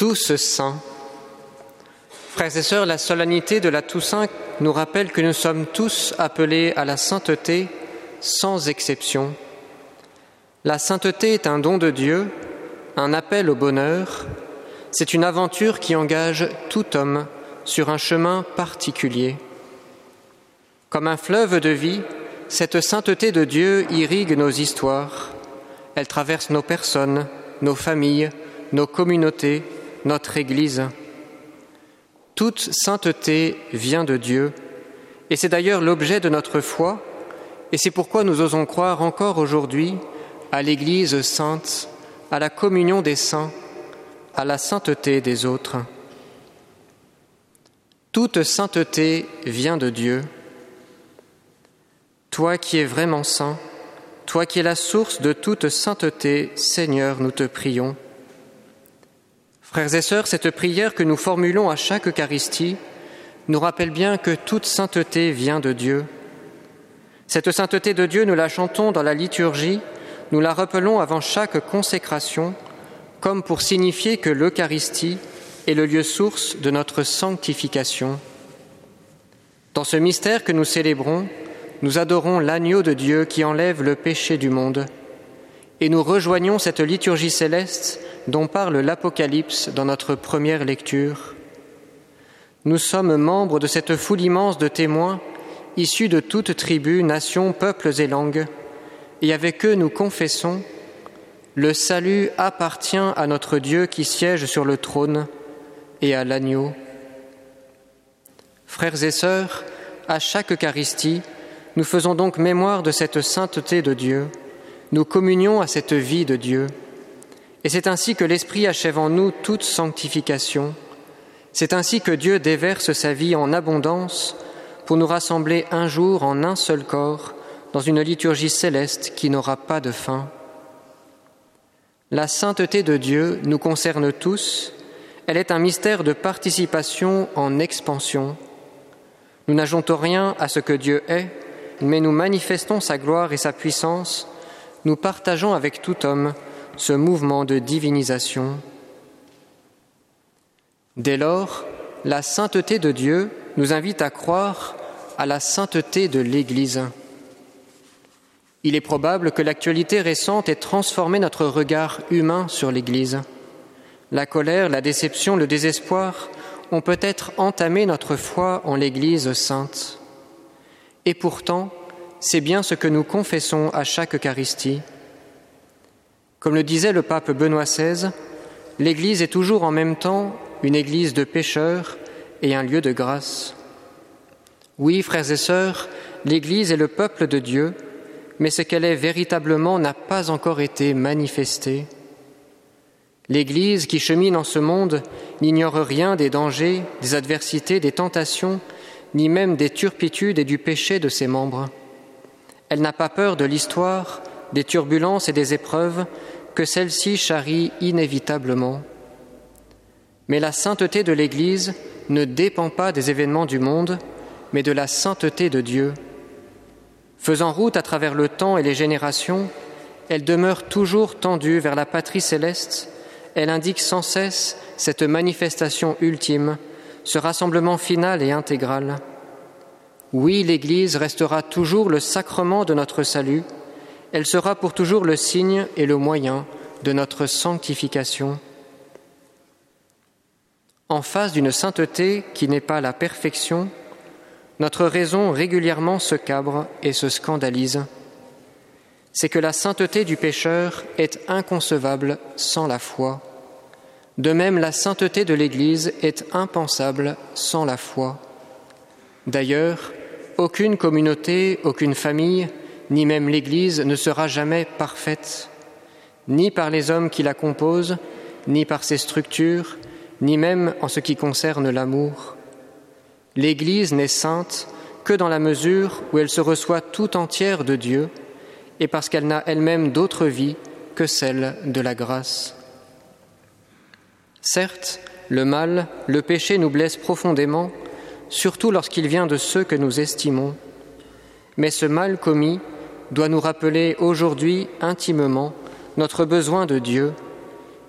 Tous saints. Frères et sœurs, la solennité de la Toussaint nous rappelle que nous sommes tous appelés à la sainteté sans exception. La sainteté est un don de Dieu, un appel au bonheur, c'est une aventure qui engage tout homme sur un chemin particulier. Comme un fleuve de vie, cette sainteté de Dieu irrigue nos histoires. Elle traverse nos personnes, nos familles, nos communautés, notre Église. Toute sainteté vient de Dieu, et c'est d'ailleurs l'objet de notre foi, et c'est pourquoi nous osons croire encore aujourd'hui à l'Église sainte, à la communion des saints, à la sainteté des autres. Toute sainteté vient de Dieu. Toi qui es vraiment saint, toi qui es la source de toute sainteté, Seigneur, nous te prions. Frères et sœurs, cette prière que nous formulons à chaque Eucharistie nous rappelle bien que toute sainteté vient de Dieu. Cette sainteté de Dieu, nous la chantons dans la liturgie, nous la rappelons avant chaque consécration, comme pour signifier que l'Eucharistie est le lieu source de notre sanctification. Dans ce mystère que nous célébrons, nous adorons l'agneau de Dieu qui enlève le péché du monde, et nous rejoignons cette liturgie céleste dont parle l'Apocalypse dans notre première lecture. Nous sommes membres de cette foule immense de témoins issus de toutes tribus, nations, peuples et langues, et avec eux nous confessons Le salut appartient à notre Dieu qui siège sur le trône et à l'agneau. Frères et sœurs, à chaque Eucharistie, nous faisons donc mémoire de cette sainteté de Dieu, nous communions à cette vie de Dieu. Et c'est ainsi que l'Esprit achève en nous toute sanctification. C'est ainsi que Dieu déverse sa vie en abondance pour nous rassembler un jour en un seul corps dans une liturgie céleste qui n'aura pas de fin. La sainteté de Dieu nous concerne tous, elle est un mystère de participation en expansion. Nous n'ajoutons rien à ce que Dieu est, mais nous manifestons sa gloire et sa puissance, nous partageons avec tout homme ce mouvement de divinisation. Dès lors, la sainteté de Dieu nous invite à croire à la sainteté de l'Église. Il est probable que l'actualité récente ait transformé notre regard humain sur l'Église. La colère, la déception, le désespoir ont peut-être entamé notre foi en l'Église sainte. Et pourtant, c'est bien ce que nous confessons à chaque Eucharistie. Comme le disait le pape Benoît XVI, l'Église est toujours en même temps une Église de pécheurs et un lieu de grâce. Oui, frères et sœurs, l'Église est le peuple de Dieu, mais ce qu'elle est véritablement n'a pas encore été manifesté. L'Église qui chemine en ce monde n'ignore rien des dangers, des adversités, des tentations, ni même des turpitudes et du péché de ses membres. Elle n'a pas peur de l'histoire, des turbulences et des épreuves que celle-ci charrie inévitablement. Mais la sainteté de l'Église ne dépend pas des événements du monde, mais de la sainteté de Dieu. Faisant route à travers le temps et les générations, elle demeure toujours tendue vers la patrie céleste, elle indique sans cesse cette manifestation ultime, ce rassemblement final et intégral. Oui, l'Église restera toujours le sacrement de notre salut, elle sera pour toujours le signe et le moyen de notre sanctification. En face d'une sainteté qui n'est pas la perfection, notre raison régulièrement se cabre et se scandalise. C'est que la sainteté du pécheur est inconcevable sans la foi. De même, la sainteté de l'Église est impensable sans la foi. D'ailleurs, aucune communauté, aucune famille, ni même l'Église ne sera jamais parfaite, ni par les hommes qui la composent, ni par ses structures, ni même en ce qui concerne l'amour. L'Église n'est sainte que dans la mesure où elle se reçoit tout entière de Dieu et parce qu'elle n'a elle-même d'autre vie que celle de la grâce. Certes, le mal, le péché nous blesse profondément, surtout lorsqu'il vient de ceux que nous estimons. Mais ce mal commis doit nous rappeler aujourd'hui intimement notre besoin de Dieu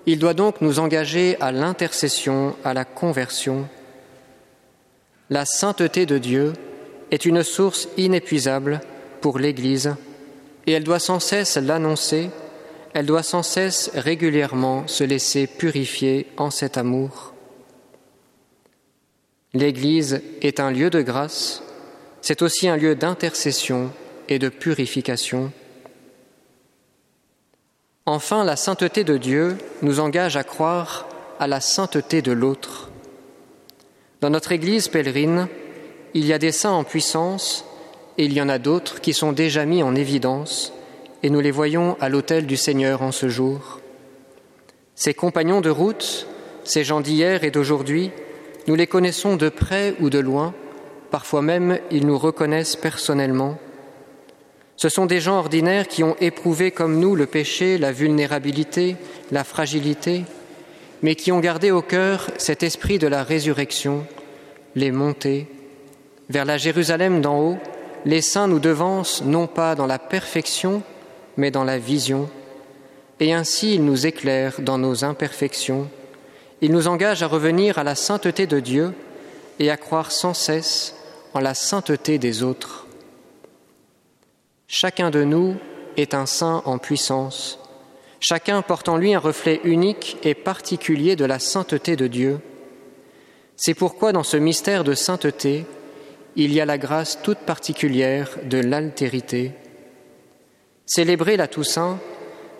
Il doit donc nous engager à l'intercession, à la conversion. La sainteté de Dieu est une source inépuisable pour l'Église et elle doit sans cesse l'annoncer, elle doit sans cesse régulièrement se laisser purifier en cet amour. L'Église est un lieu de grâce, c'est aussi un lieu d'intercession et de purification. Enfin, la sainteté de Dieu nous engage à croire à la sainteté de l'autre. Dans notre Église pèlerine, il y a des saints en puissance et il y en a d'autres qui sont déjà mis en évidence, et nous les voyons à l'autel du Seigneur en ce jour. Ces compagnons de route, ces gens d'hier et d'aujourd'hui, nous les connaissons de près ou de loin, parfois même ils nous reconnaissent personnellement. Ce sont des gens ordinaires qui ont éprouvé comme nous le péché, la vulnérabilité, la fragilité, mais qui ont gardé au cœur cet esprit de la résurrection, les montées vers la Jérusalem d'en haut, les saints nous devancent non pas dans la perfection, mais dans la vision, et ainsi ils nous éclairent dans nos imperfections, ils nous engagent à revenir à la sainteté de Dieu et à croire sans cesse en la sainteté des autres. Chacun de nous est un saint en puissance, chacun porte en lui un reflet unique et particulier de la sainteté de Dieu. C'est pourquoi dans ce mystère de sainteté, il y a la grâce toute particulière de l'altérité. Célébrer la Toussaint,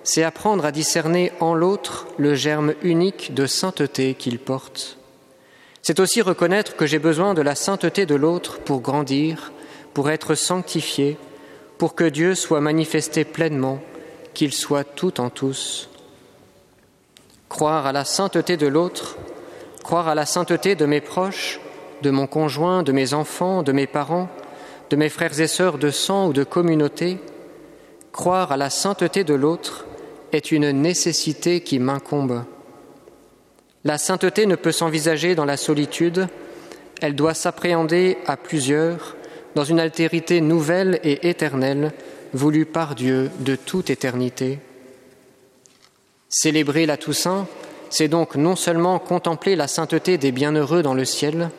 c'est apprendre à discerner en l'autre le germe unique de sainteté qu'il porte. C'est aussi reconnaître que j'ai besoin de la sainteté de l'autre pour grandir, pour être sanctifié, pour que Dieu soit manifesté pleinement, qu'il soit tout en tous. Croire à la sainteté de l'autre, croire à la sainteté de mes proches, de mon conjoint, de mes enfants, de mes parents, de mes frères et sœurs de sang ou de communauté, croire à la sainteté de l'autre est une nécessité qui m'incombe. La sainteté ne peut s'envisager dans la solitude, elle doit s'appréhender à plusieurs, dans une altérité nouvelle et éternelle, voulue par Dieu de toute éternité. Célébrer la Toussaint, c'est donc non seulement contempler la sainteté des bienheureux dans le ciel,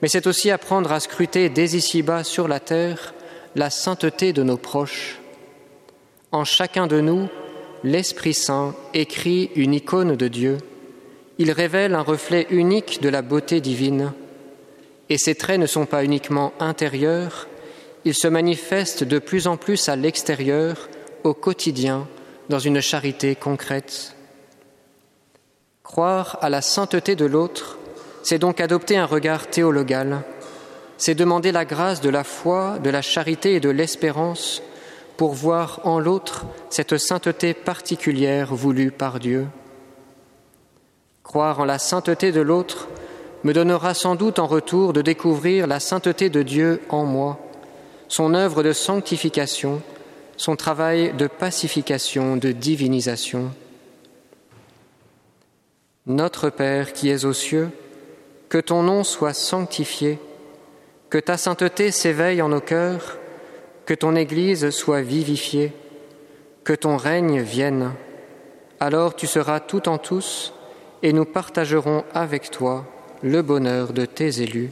mais c'est aussi apprendre à scruter dès ici-bas sur la terre la sainteté de nos proches. En chacun de nous, l'Esprit Saint écrit une icône de Dieu. Il révèle un reflet unique de la beauté divine. Et ces traits ne sont pas uniquement intérieurs, ils se manifestent de plus en plus à l'extérieur, au quotidien, dans une charité concrète. Croire à la sainteté de l'autre, c'est donc adopter un regard théologal, c'est demander la grâce de la foi, de la charité et de l'espérance pour voir en l'autre cette sainteté particulière voulue par Dieu. Croire en la sainteté de l'autre me donnera sans doute en retour de découvrir la sainteté de Dieu en moi, son œuvre de sanctification, son travail de pacification, de divinisation. Notre Père qui es aux cieux, que ton nom soit sanctifié, que ta sainteté s'éveille en nos cœurs, que ton Église soit vivifiée, que ton règne vienne. Alors tu seras tout en tous et nous partagerons avec toi le bonheur de tes élus.